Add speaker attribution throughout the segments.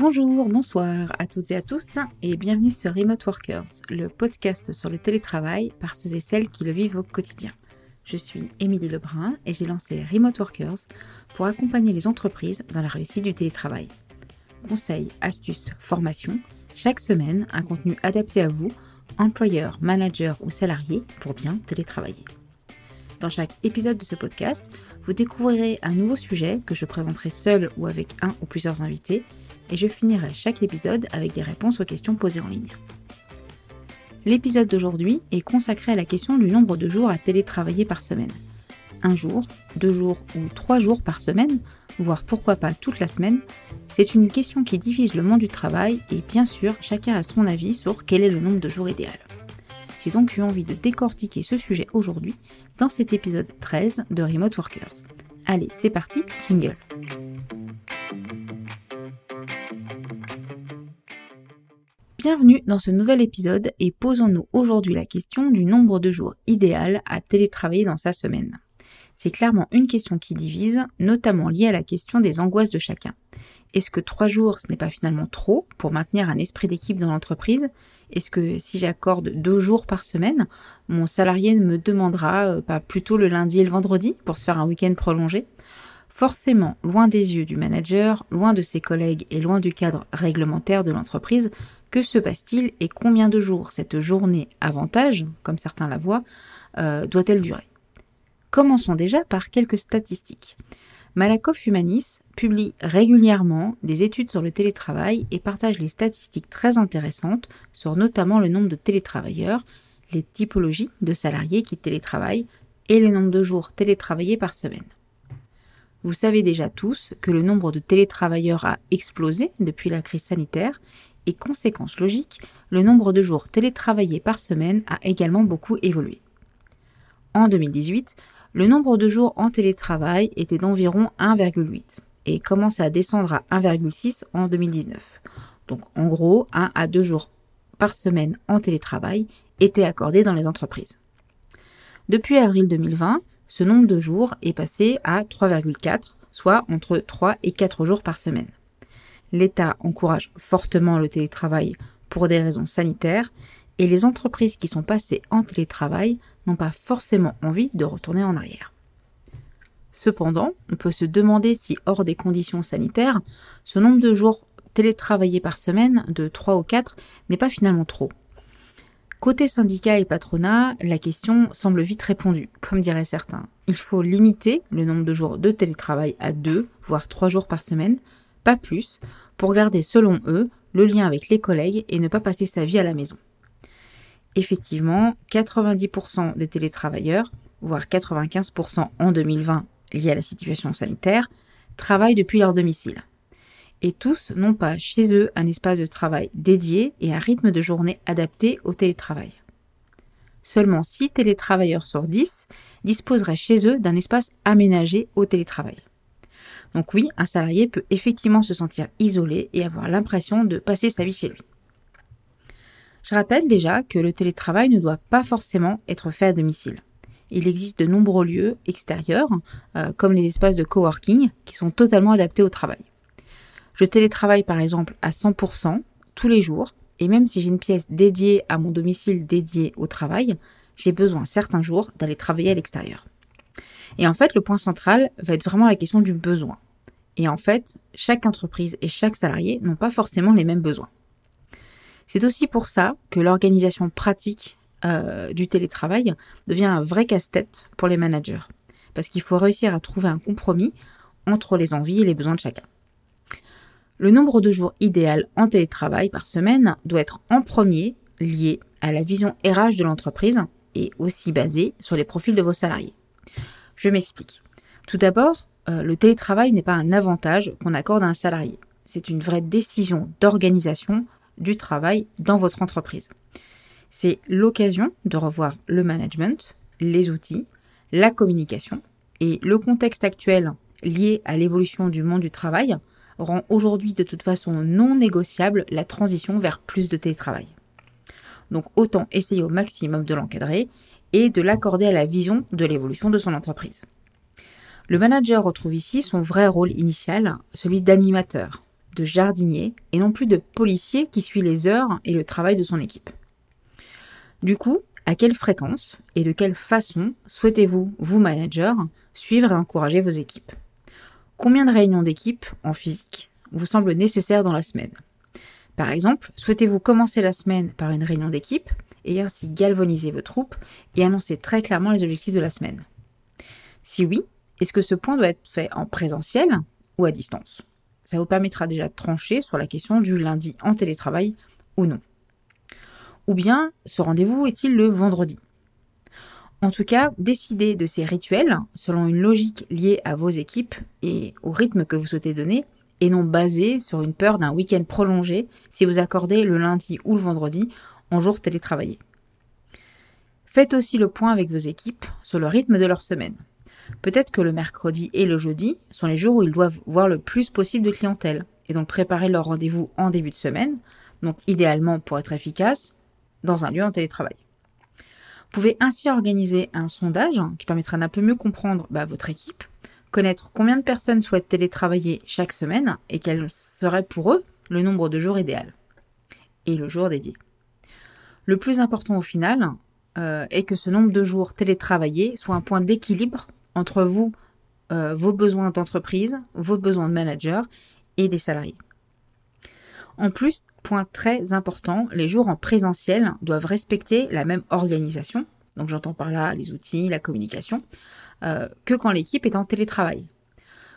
Speaker 1: Bonjour, bonsoir à toutes et à tous et bienvenue sur Remote Workers, le podcast sur le télétravail par ceux et celles qui le vivent au quotidien. Je suis Émilie Lebrun et j'ai lancé Remote Workers pour accompagner les entreprises dans la réussite du télétravail. Conseils, astuces, formations, chaque semaine un contenu adapté à vous, employeur, manager ou salarié pour bien télétravailler. Dans chaque épisode de ce podcast, vous découvrirez un nouveau sujet que je présenterai seul ou avec un ou plusieurs invités et je finirai chaque épisode avec des réponses aux questions posées en ligne. L'épisode d'aujourd'hui est consacré à la question du nombre de jours à télétravailler par semaine. Un jour, deux jours ou trois jours par semaine, voire pourquoi pas toute la semaine, c'est une question qui divise le monde du travail et bien sûr chacun a son avis sur quel est le nombre de jours idéal. J'ai donc eu envie de décortiquer ce sujet aujourd'hui dans cet épisode 13 de Remote Workers. Allez, c'est parti, jingle. Bienvenue dans ce nouvel épisode et posons-nous aujourd'hui la question du nombre de jours idéal à télétravailler dans sa semaine. C'est clairement une question qui divise, notamment liée à la question des angoisses de chacun. Est-ce que trois jours, ce n'est pas finalement trop pour maintenir un esprit d'équipe dans l'entreprise? Est-ce que si j'accorde deux jours par semaine, mon salarié ne me demandera euh, pas plutôt le lundi et le vendredi pour se faire un week-end prolongé? Forcément, loin des yeux du manager, loin de ses collègues et loin du cadre réglementaire de l'entreprise, que se passe-t-il et combien de jours cette journée avantage, comme certains la voient, euh, doit-elle durer? Commençons déjà par quelques statistiques. Malakoff Humanis publie régulièrement des études sur le télétravail et partage les statistiques très intéressantes sur notamment le nombre de télétravailleurs, les typologies de salariés qui télétravaillent et le nombre de jours télétravaillés par semaine. Vous savez déjà tous que le nombre de télétravailleurs a explosé depuis la crise sanitaire et conséquence logique, le nombre de jours télétravaillés par semaine a également beaucoup évolué. En 2018, le nombre de jours en télétravail était d'environ 1,8 et commence à descendre à 1,6 en 2019. Donc en gros, 1 à 2 jours par semaine en télétravail étaient accordés dans les entreprises. Depuis avril 2020, ce nombre de jours est passé à 3,4, soit entre 3 et 4 jours par semaine. L'État encourage fortement le télétravail pour des raisons sanitaires et les entreprises qui sont passées en télétravail n'ont pas forcément envie de retourner en arrière. Cependant, on peut se demander si, hors des conditions sanitaires, ce nombre de jours télétravaillés par semaine de 3 ou 4 n'est pas finalement trop. Côté syndicat et patronat, la question semble vite répondue, comme diraient certains. Il faut limiter le nombre de jours de télétravail à deux, voire trois jours par semaine, pas plus, pour garder selon eux le lien avec les collègues et ne pas passer sa vie à la maison. Effectivement, 90% des télétravailleurs, voire 95% en 2020 liés à la situation sanitaire, travaillent depuis leur domicile et tous n'ont pas chez eux un espace de travail dédié et un rythme de journée adapté au télétravail. Seulement 6 télétravailleurs sur 10 disposeraient chez eux d'un espace aménagé au télétravail. Donc oui, un salarié peut effectivement se sentir isolé et avoir l'impression de passer sa vie chez lui. Je rappelle déjà que le télétravail ne doit pas forcément être fait à domicile. Il existe de nombreux lieux extérieurs, euh, comme les espaces de coworking, qui sont totalement adaptés au travail. Je télétravaille par exemple à 100% tous les jours, et même si j'ai une pièce dédiée à mon domicile dédié au travail, j'ai besoin certains jours d'aller travailler à l'extérieur. Et en fait, le point central va être vraiment la question du besoin. Et en fait, chaque entreprise et chaque salarié n'ont pas forcément les mêmes besoins. C'est aussi pour ça que l'organisation pratique euh, du télétravail devient un vrai casse-tête pour les managers. Parce qu'il faut réussir à trouver un compromis entre les envies et les besoins de chacun. Le nombre de jours idéal en télétravail par semaine doit être en premier lié à la vision RH de l'entreprise et aussi basé sur les profils de vos salariés. Je m'explique. Tout d'abord, euh, le télétravail n'est pas un avantage qu'on accorde à un salarié. C'est une vraie décision d'organisation du travail dans votre entreprise. C'est l'occasion de revoir le management, les outils, la communication et le contexte actuel lié à l'évolution du monde du travail rend aujourd'hui de toute façon non négociable la transition vers plus de télétravail. Donc autant essayer au maximum de l'encadrer et de l'accorder à la vision de l'évolution de son entreprise. Le manager retrouve ici son vrai rôle initial, celui d'animateur, de jardinier et non plus de policier qui suit les heures et le travail de son équipe. Du coup, à quelle fréquence et de quelle façon souhaitez-vous, vous manager, suivre et encourager vos équipes? Combien de réunions d'équipe en physique vous semblent nécessaires dans la semaine? Par exemple, souhaitez-vous commencer la semaine par une réunion d'équipe et ainsi galvaniser vos troupes et annoncer très clairement les objectifs de la semaine? Si oui, est-ce que ce point doit être fait en présentiel ou à distance? Ça vous permettra déjà de trancher sur la question du lundi en télétravail ou non. Ou bien, ce rendez-vous est-il le vendredi? En tout cas, décidez de ces rituels selon une logique liée à vos équipes et au rythme que vous souhaitez donner, et non basé sur une peur d'un week-end prolongé si vous accordez le lundi ou le vendredi en jour télétravaillé. Faites aussi le point avec vos équipes sur le rythme de leur semaine. Peut-être que le mercredi et le jeudi sont les jours où ils doivent voir le plus possible de clientèle et donc préparer leur rendez-vous en début de semaine, donc idéalement pour être efficace, dans un lieu en télétravail. Vous pouvez ainsi organiser un sondage qui permettra d'un peu mieux comprendre bah, votre équipe, connaître combien de personnes souhaitent télétravailler chaque semaine et quel serait pour eux le nombre de jours idéal et le jour dédié. Le plus important au final euh, est que ce nombre de jours télétravaillés soit un point d'équilibre entre vous, euh, vos besoins d'entreprise, vos besoins de manager et des salariés. En plus, très important, les jours en présentiel doivent respecter la même organisation, donc j'entends par là les outils, la communication, euh, que quand l'équipe est en télétravail.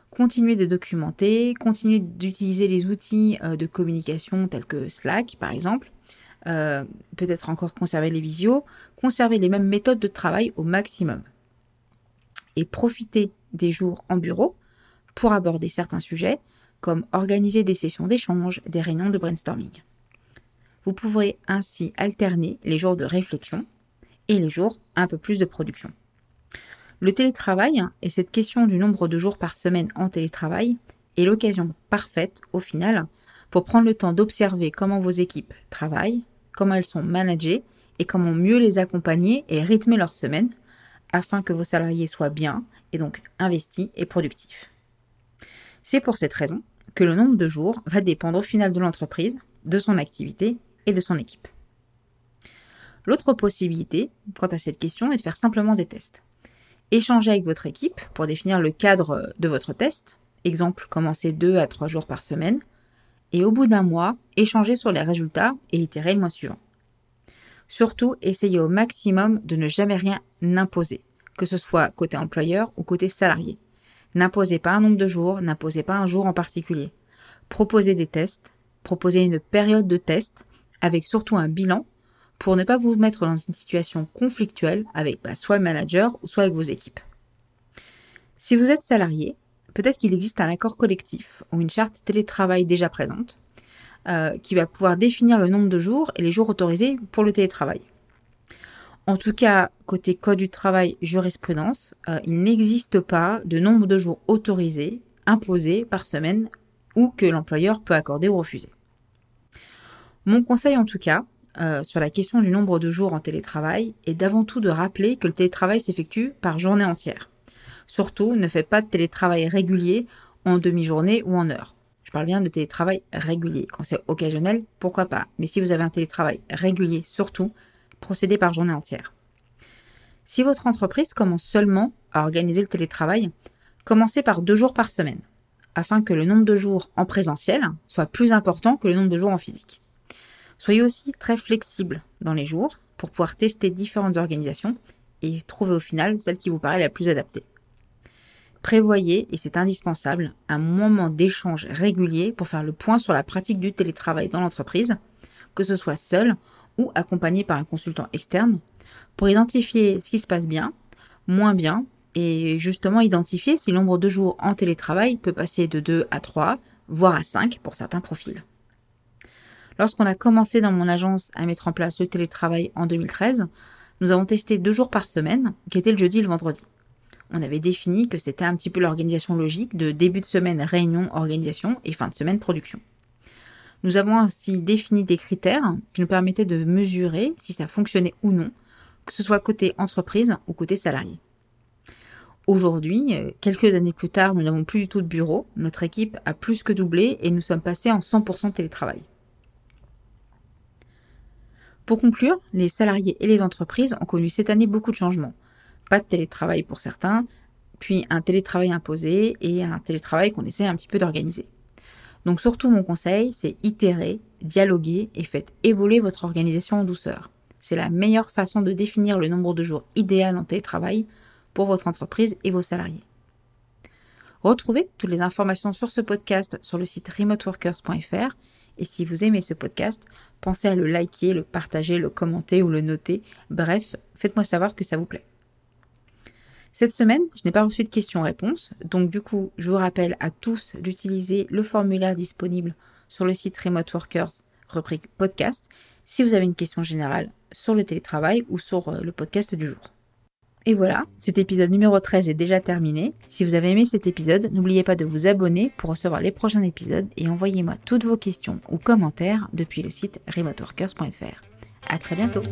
Speaker 1: Continuez de documenter, continuez d'utiliser les outils euh, de communication tels que Slack par exemple, peut-être encore conserver les visios, conserver les mêmes méthodes de travail au maximum. Et profiter des jours en bureau pour aborder certains sujets, comme organiser des sessions d'échange, des réunions de brainstorming. Vous pourrez ainsi alterner les jours de réflexion et les jours un peu plus de production. Le télétravail et cette question du nombre de jours par semaine en télétravail est l'occasion parfaite au final pour prendre le temps d'observer comment vos équipes travaillent, comment elles sont managées et comment mieux les accompagner et rythmer leur semaine afin que vos salariés soient bien et donc investis et productifs. C'est pour cette raison que le nombre de jours va dépendre au final de l'entreprise, de son activité et de son équipe. L'autre possibilité, quant à cette question, est de faire simplement des tests. Échanger avec votre équipe pour définir le cadre de votre test, exemple commencer 2 à 3 jours par semaine, et au bout d'un mois, échanger sur les résultats et itérer le mois suivant. Surtout, essayez au maximum de ne jamais rien imposer, que ce soit côté employeur ou côté salarié. N'imposez pas un nombre de jours, n'imposez pas un jour en particulier. Proposez des tests, proposez une période de test avec surtout un bilan pour ne pas vous mettre dans une situation conflictuelle avec bah, soit le manager ou soit avec vos équipes. Si vous êtes salarié, peut-être qu'il existe un accord collectif ou une charte télétravail déjà présente euh, qui va pouvoir définir le nombre de jours et les jours autorisés pour le télétravail. En tout cas, côté code du travail jurisprudence, euh, il n'existe pas de nombre de jours autorisés, imposés par semaine ou que l'employeur peut accorder ou refuser. Mon conseil en tout cas, euh, sur la question du nombre de jours en télétravail, est d'avant tout de rappeler que le télétravail s'effectue par journée entière. Surtout, ne faites pas de télétravail régulier en demi-journée ou en heure. Je parle bien de télétravail régulier. Quand c'est occasionnel, pourquoi pas? Mais si vous avez un télétravail régulier, surtout, procédez par journée entière. Si votre entreprise commence seulement à organiser le télétravail, commencez par deux jours par semaine, afin que le nombre de jours en présentiel soit plus important que le nombre de jours en physique. Soyez aussi très flexible dans les jours pour pouvoir tester différentes organisations et trouver au final celle qui vous paraît la plus adaptée. Prévoyez, et c'est indispensable, un moment d'échange régulier pour faire le point sur la pratique du télétravail dans l'entreprise, que ce soit seul ou accompagné par un consultant externe, pour identifier ce qui se passe bien, moins bien, et justement identifier si le nombre de jours en télétravail peut passer de 2 à 3, voire à 5 pour certains profils. Lorsqu'on a commencé dans mon agence à mettre en place le télétravail en 2013, nous avons testé deux jours par semaine, qui étaient le jeudi et le vendredi on avait défini que c'était un petit peu l'organisation logique de début de semaine réunion organisation et fin de semaine production. Nous avons ainsi défini des critères qui nous permettaient de mesurer si ça fonctionnait ou non, que ce soit côté entreprise ou côté salarié. Aujourd'hui, euh, quelques années plus tard, nous n'avons plus du tout de bureau, notre équipe a plus que doublé et nous sommes passés en 100% télétravail. Pour conclure, les salariés et les entreprises ont connu cette année beaucoup de changements. Pas de télétravail pour certains, puis un télétravail imposé et un télétravail qu'on essaie un petit peu d'organiser. Donc surtout mon conseil, c'est itérer, dialoguer et faites évoluer votre organisation en douceur. C'est la meilleure façon de définir le nombre de jours idéal en télétravail pour votre entreprise et vos salariés. Retrouvez toutes les informations sur ce podcast sur le site remoteworkers.fr et si vous aimez ce podcast, pensez à le liker, le partager, le commenter ou le noter. Bref, faites-moi savoir que ça vous plaît. Cette semaine, je n'ai pas reçu de questions-réponses, donc du coup, je vous rappelle à tous d'utiliser le formulaire disponible sur le site Remote Workers, rubrique podcast, si vous avez une question générale sur le télétravail ou sur euh, le podcast du jour. Et voilà, cet épisode numéro 13 est déjà terminé. Si vous avez aimé cet épisode, n'oubliez pas de vous abonner pour recevoir les prochains épisodes et envoyez-moi toutes vos questions ou commentaires depuis le site remoteworkers.fr. À très bientôt!